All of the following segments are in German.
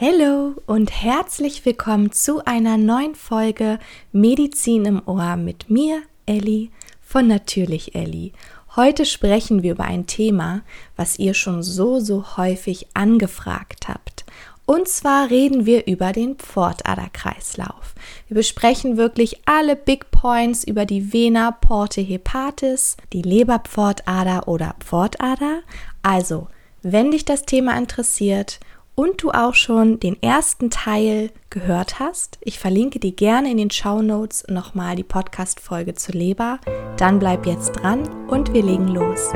Hallo und herzlich willkommen zu einer neuen Folge Medizin im Ohr mit mir, Elli von Natürlich Elli. Heute sprechen wir über ein Thema, was ihr schon so, so häufig angefragt habt. Und zwar reden wir über den Pfortaderkreislauf. Wir besprechen wirklich alle Big Points über die Vena porte hepatis, die Leberpfortader oder Pfortader. Also, wenn dich das Thema interessiert und du auch schon den ersten Teil gehört hast, ich verlinke dir gerne in den Show Notes nochmal die Podcast-Folge zur Leber, dann bleib jetzt dran und wir legen los.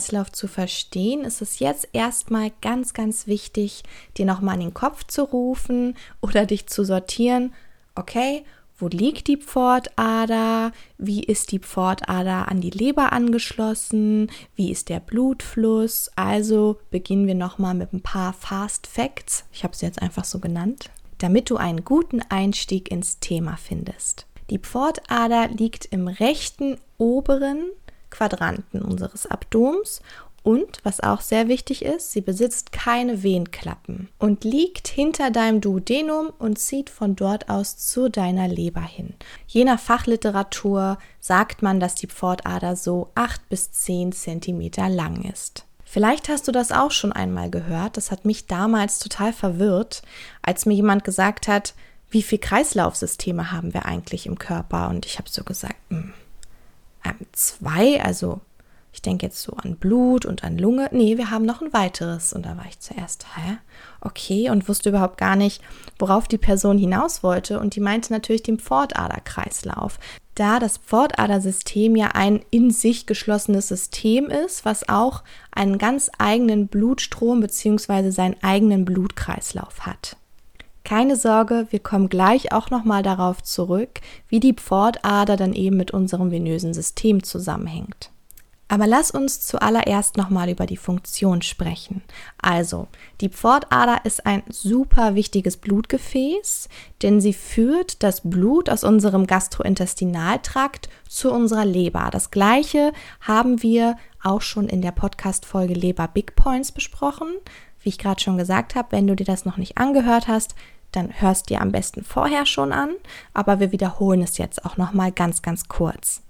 Pfortaderkreislauf zu verstehen, ist es jetzt erstmal ganz, ganz wichtig, dir nochmal in den Kopf zu rufen oder dich zu sortieren. Okay, wo liegt die Pfortader? Wie ist die Pfortader an die Leber angeschlossen? Wie ist der Blutfluss? Also beginnen wir nochmal mit ein paar Fast Facts. Ich habe sie jetzt einfach so genannt, damit du einen guten Einstieg ins Thema findest. Die Pfortader liegt im rechten oberen Quadranten unseres Abdoms und, was auch sehr wichtig ist, sie besitzt keine Wehenklappen und liegt hinter deinem Duodenum und zieht von dort aus zu deiner Leber hin. Je nach Fachliteratur sagt man, dass die Pfortader so 8 bis 10 cm lang ist. Vielleicht hast du das auch schon einmal gehört. Das hat mich damals total verwirrt, als mir jemand gesagt hat, wie viele Kreislaufsysteme haben wir eigentlich im Körper? Und ich habe so gesagt, mh, hm, ähm, zwei, also ich denke jetzt so an Blut und an Lunge. Nee, wir haben noch ein weiteres. Und da war ich zuerst, hä? Okay, und wusste überhaupt gar nicht, worauf die Person hinaus wollte. Und die meinte natürlich den Pfortaderkreislauf. Da das Pfortadersystem ja ein in sich geschlossenes System ist, was auch einen ganz eigenen Blutstrom bzw. seinen eigenen Blutkreislauf hat. Keine Sorge, wir kommen gleich auch nochmal darauf zurück, wie die Pfortader dann eben mit unserem venösen System zusammenhängt. Aber lass uns zuallererst nochmal über die Funktion sprechen. Also, die Pfortader ist ein super wichtiges Blutgefäß, denn sie führt das Blut aus unserem Gastrointestinaltrakt zu unserer Leber. Das gleiche haben wir auch schon in der Podcast-Folge Leber Big Points besprochen. Wie ich gerade schon gesagt habe, wenn du dir das noch nicht angehört hast, dann hörst dir am besten vorher schon an, aber wir wiederholen es jetzt auch noch mal ganz ganz kurz.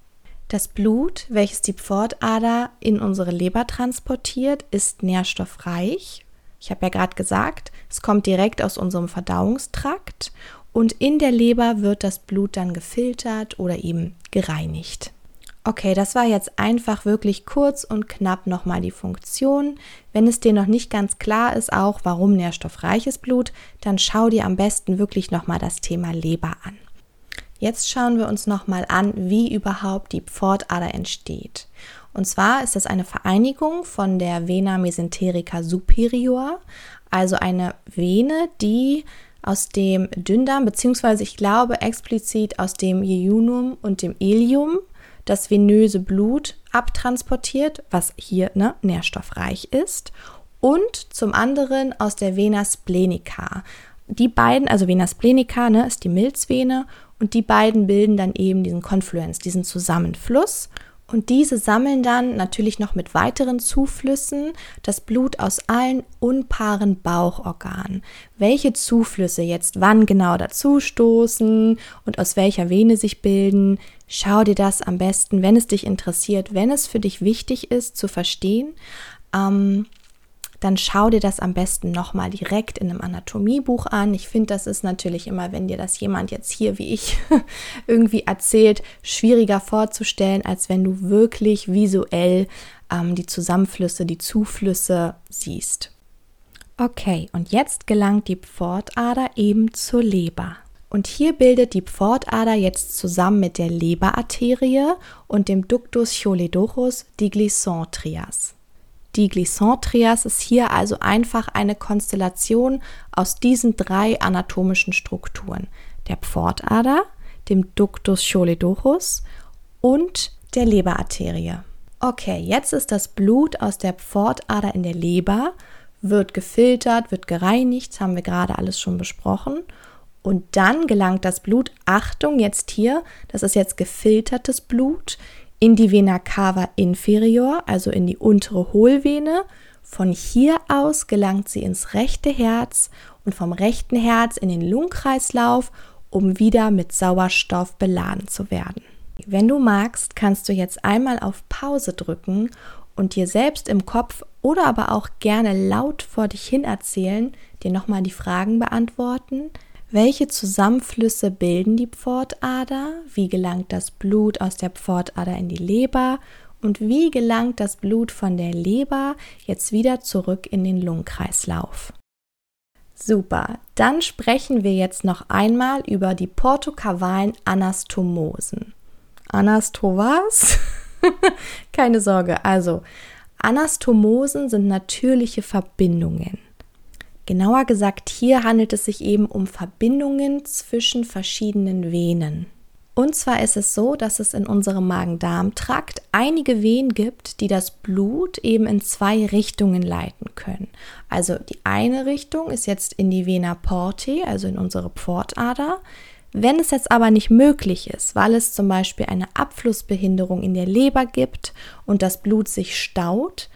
Das Blut, welches die Pfortader in unsere Leber transportiert, ist nährstoffreich. Ich habe ja gerade gesagt, es kommt direkt aus unserem Verdauungstrakt und in der Leber wird das Blut dann gefiltert oder eben gereinigt. Okay, das war jetzt einfach wirklich kurz und knapp nochmal die Funktion. Wenn es dir noch nicht ganz klar ist, auch warum nährstoffreiches Blut, dann schau dir am besten wirklich nochmal das Thema Leber an. Jetzt schauen wir uns nochmal an, wie überhaupt die Pfortader entsteht. Und zwar ist das eine Vereinigung von der Vena mesenterica superior, also eine Vene, die aus dem Dünndarm, beziehungsweise ich glaube explizit aus dem Jejunum und dem Ilium das venöse Blut abtransportiert, was hier ne, nährstoffreich ist, und zum anderen aus der Vena splenica. Die beiden, also Vena splenica ne, ist die Milzvene und die beiden bilden dann eben diesen Konfluenz, diesen Zusammenfluss. Und diese sammeln dann natürlich noch mit weiteren Zuflüssen das Blut aus allen unpaaren Bauchorganen. Welche Zuflüsse jetzt wann genau dazustoßen und aus welcher Vene sich bilden, schau dir das am besten, wenn es dich interessiert, wenn es für dich wichtig ist zu verstehen. Ähm, dann schau dir das am besten nochmal direkt in einem Anatomiebuch an. Ich finde, das ist natürlich immer, wenn dir das jemand jetzt hier wie ich irgendwie erzählt, schwieriger vorzustellen, als wenn du wirklich visuell ähm, die Zusammenflüsse, die Zuflüsse siehst. Okay, und jetzt gelangt die Pfortader eben zur Leber. Und hier bildet die Pfortader jetzt zusammen mit der Leberarterie und dem Ductus choledochus die Glisson-Trias. Die Glissant-Trias ist hier also einfach eine Konstellation aus diesen drei anatomischen Strukturen: der Pfortader, dem Ductus choledochus und der Leberarterie. Okay, jetzt ist das Blut aus der Pfortader in der Leber wird gefiltert, wird gereinigt, haben wir gerade alles schon besprochen. Und dann gelangt das Blut, Achtung, jetzt hier, das ist jetzt gefiltertes Blut, in die Vena cava inferior, also in die untere Hohlvene. Von hier aus gelangt sie ins rechte Herz und vom rechten Herz in den Lungenkreislauf, um wieder mit Sauerstoff beladen zu werden. Wenn du magst, kannst du jetzt einmal auf Pause drücken und dir selbst im Kopf oder aber auch gerne laut vor dich hin erzählen, dir nochmal die Fragen beantworten. Welche Zusammenflüsse bilden die Pfortader? Wie gelangt das Blut aus der Pfortader in die Leber? Und wie gelangt das Blut von der Leber jetzt wieder zurück in den Lungenkreislauf? Super, dann sprechen wir jetzt noch einmal über die portokavalen Anastomosen. Anasto was? Keine Sorge, also Anastomosen sind natürliche Verbindungen. Genauer gesagt, hier handelt es sich eben um Verbindungen zwischen verschiedenen Venen. Und zwar ist es so, dass es in unserem Magen-Darm-Trakt einige Venen gibt, die das Blut eben in zwei Richtungen leiten können. Also die eine Richtung ist jetzt in die Vena porti, also in unsere Pfortader. Wenn es jetzt aber nicht möglich ist, weil es zum Beispiel eine Abflussbehinderung in der Leber gibt und das Blut sich staut,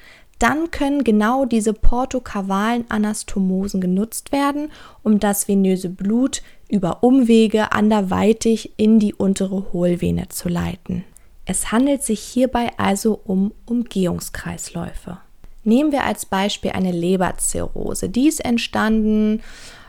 dann können genau diese portokavalen Anastomosen genutzt werden, um das venöse Blut über Umwege anderweitig in die untere Hohlvene zu leiten. Es handelt sich hierbei also um Umgehungskreisläufe. Nehmen wir als Beispiel eine Leberzirrhose. Die ist entstanden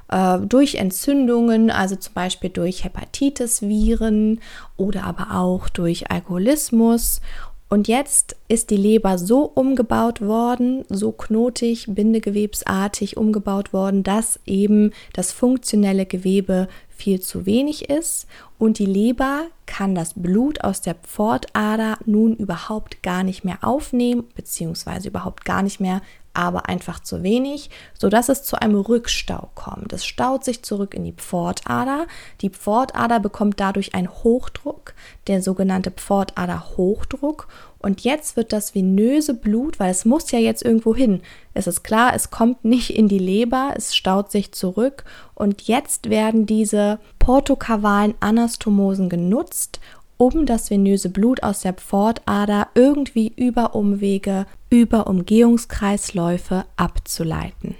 äh, durch Entzündungen, also zum Beispiel durch Hepatitis-Viren oder aber auch durch Alkoholismus und jetzt ist die Leber so umgebaut worden, so knotig, bindegewebsartig umgebaut worden, dass eben das funktionelle Gewebe viel zu wenig ist. Und die Leber kann das Blut aus der Pfortader nun überhaupt gar nicht mehr aufnehmen, beziehungsweise überhaupt gar nicht mehr aber einfach zu wenig, sodass es zu einem Rückstau kommt. Es staut sich zurück in die Pfortader. Die Pfortader bekommt dadurch einen Hochdruck, der sogenannte Pfortaderhochdruck. Und jetzt wird das venöse Blut, weil es muss ja jetzt irgendwo hin. Es ist klar, es kommt nicht in die Leber, es staut sich zurück. Und jetzt werden diese portokavalen Anastomosen genutzt, um das venöse Blut aus der Pfortader irgendwie über Umwege, über Umgehungskreisläufe abzuleiten.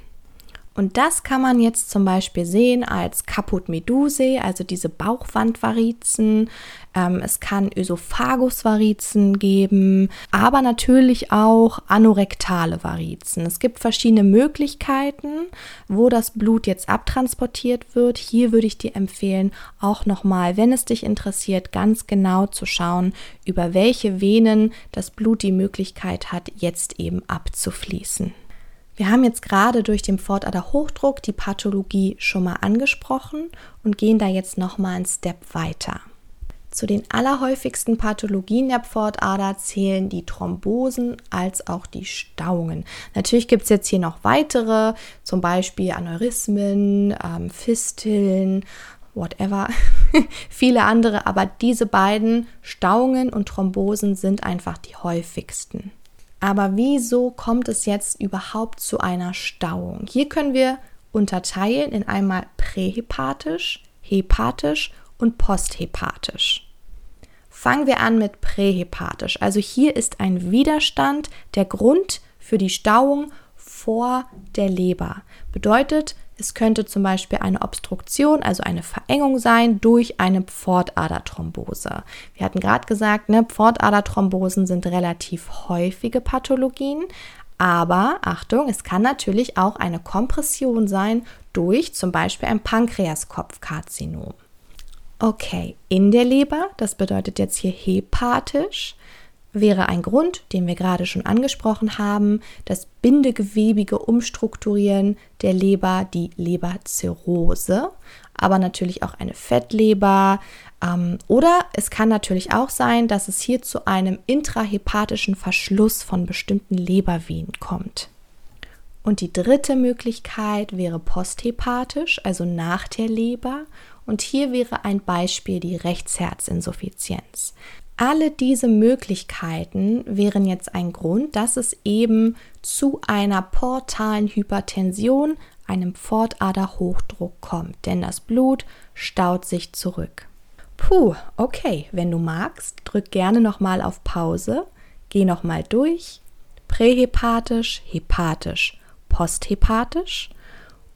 Und das kann man jetzt zum Beispiel sehen als Caput Medusae, also diese Bauchwandvarizen. Ähm, es kann Ösophagusvarizen geben, aber natürlich auch anorektale Varizen. Es gibt verschiedene Möglichkeiten, wo das Blut jetzt abtransportiert wird. Hier würde ich dir empfehlen, auch nochmal, wenn es dich interessiert, ganz genau zu schauen, über welche Venen das Blut die Möglichkeit hat, jetzt eben abzufließen. Wir haben jetzt gerade durch den Pfortader Hochdruck die Pathologie schon mal angesprochen und gehen da jetzt noch mal einen Step weiter. Zu den allerhäufigsten Pathologien der Pfortader zählen die Thrombosen als auch die Stauungen. Natürlich gibt es jetzt hier noch weitere, zum Beispiel Aneurysmen, ähm, Fisteln, whatever, viele andere, aber diese beiden Stauungen und Thrombosen sind einfach die häufigsten. Aber wieso kommt es jetzt überhaupt zu einer Stauung? Hier können wir unterteilen in einmal prähepatisch, hepatisch und posthepatisch. Fangen wir an mit prähepatisch. Also hier ist ein Widerstand der Grund für die Stauung vor der Leber. Bedeutet, es könnte zum Beispiel eine Obstruktion, also eine Verengung sein durch eine Pfortaderthrombose. Wir hatten gerade gesagt, ne, Pfortaderthrombosen sind relativ häufige Pathologien, aber Achtung, es kann natürlich auch eine Kompression sein durch zum Beispiel ein Pankreaskopfkarzinom. Okay, in der Leber, das bedeutet jetzt hier hepatisch, wäre ein Grund, den wir gerade schon angesprochen haben, das bindegewebige Umstrukturieren der Leber, die Leberzirrhose, aber natürlich auch eine Fettleber. Ähm, oder es kann natürlich auch sein, dass es hier zu einem intrahepatischen Verschluss von bestimmten Lebervenen kommt. Und die dritte Möglichkeit wäre posthepatisch, also nach der Leber. Und hier wäre ein Beispiel die Rechtsherzinsuffizienz. Alle diese Möglichkeiten wären jetzt ein Grund, dass es eben zu einer portalen Hypertension, einem Pfortaderhochdruck kommt, denn das Blut staut sich zurück. Puh, okay, wenn du magst, drück gerne nochmal auf Pause, geh nochmal durch, prähepatisch, hepatisch, posthepatisch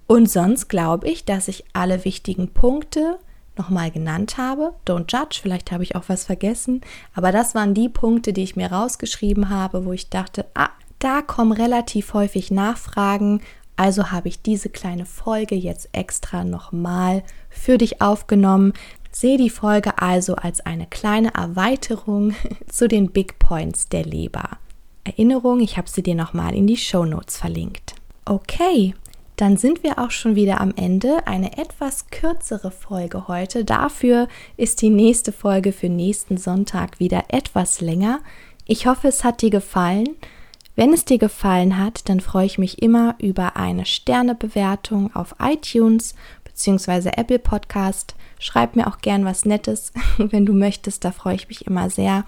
und sonst glaube ich, dass ich alle wichtigen Punkte nochmal genannt habe. Don't judge, vielleicht habe ich auch was vergessen, aber das waren die Punkte, die ich mir rausgeschrieben habe, wo ich dachte, ah, da kommen relativ häufig Nachfragen, also habe ich diese kleine Folge jetzt extra nochmal für dich aufgenommen. Sehe die Folge also als eine kleine Erweiterung zu den Big Points der Leber. Erinnerung, ich habe sie dir nochmal in die Show Notes verlinkt. Okay, dann sind wir auch schon wieder am Ende. Eine etwas kürzere Folge heute. Dafür ist die nächste Folge für nächsten Sonntag wieder etwas länger. Ich hoffe, es hat dir gefallen. Wenn es dir gefallen hat, dann freue ich mich immer über eine Sternebewertung auf iTunes bzw. Apple Podcast. Schreib mir auch gern was Nettes, wenn du möchtest. Da freue ich mich immer sehr.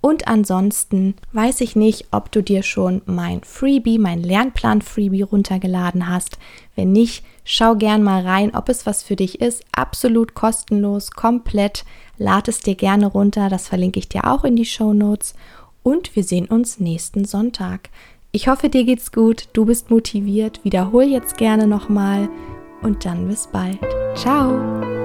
Und ansonsten weiß ich nicht, ob du dir schon mein Freebie, mein Lernplan-Freebie runtergeladen hast. Wenn nicht, schau gern mal rein, ob es was für dich ist. Absolut kostenlos, komplett. Lad es dir gerne runter. Das verlinke ich dir auch in die Show Notes. Und wir sehen uns nächsten Sonntag. Ich hoffe, dir geht's gut, du bist motiviert. Wiederhol jetzt gerne nochmal und dann bis bald. Ciao!